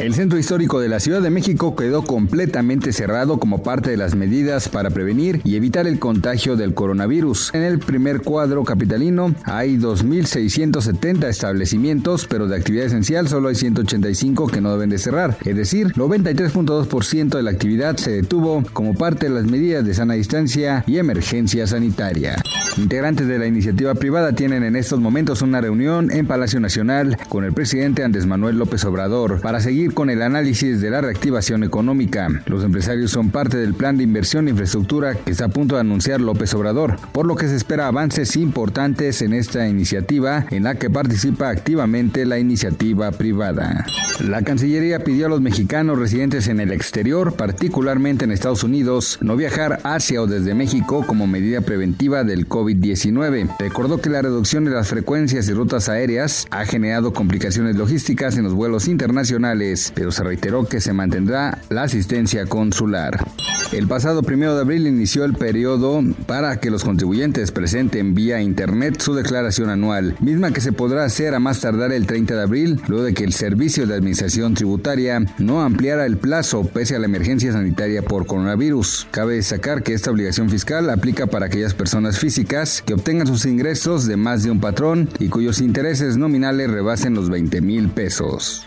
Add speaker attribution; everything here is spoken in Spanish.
Speaker 1: El centro histórico de la Ciudad de México quedó completamente cerrado como parte de las medidas para prevenir y evitar el contagio del coronavirus. En el primer cuadro capitalino hay 2.670 establecimientos, pero de actividad esencial solo hay 185 que no deben de cerrar. Es decir, 93.2% de la actividad se detuvo como parte de las medidas de sana distancia y emergencia sanitaria. Integrantes de la iniciativa privada tienen en estos momentos una reunión en Palacio Nacional con el presidente Andrés Manuel López Obrador para seguir con el análisis de la reactivación económica. Los empresarios son parte del plan de inversión e infraestructura que está a punto de anunciar López Obrador, por lo que se espera avances importantes en esta iniciativa en la que participa activamente la iniciativa privada. La Cancillería pidió a los mexicanos residentes en el exterior, particularmente en Estados Unidos, no viajar hacia o desde México como medida preventiva del COVID-19. Recordó que la reducción de las frecuencias y rutas aéreas ha generado complicaciones logísticas en los vuelos internacionales pero se reiteró que se mantendrá la asistencia consular. El pasado primero de abril inició el periodo para que los contribuyentes presenten vía internet su declaración anual, misma que se podrá hacer a más tardar el 30 de abril, luego de que el Servicio de Administración Tributaria no ampliara el plazo pese a la emergencia sanitaria por coronavirus. Cabe destacar que esta obligación fiscal aplica para aquellas personas físicas que obtengan sus ingresos de más de un patrón y cuyos intereses nominales rebasen los 20 mil pesos.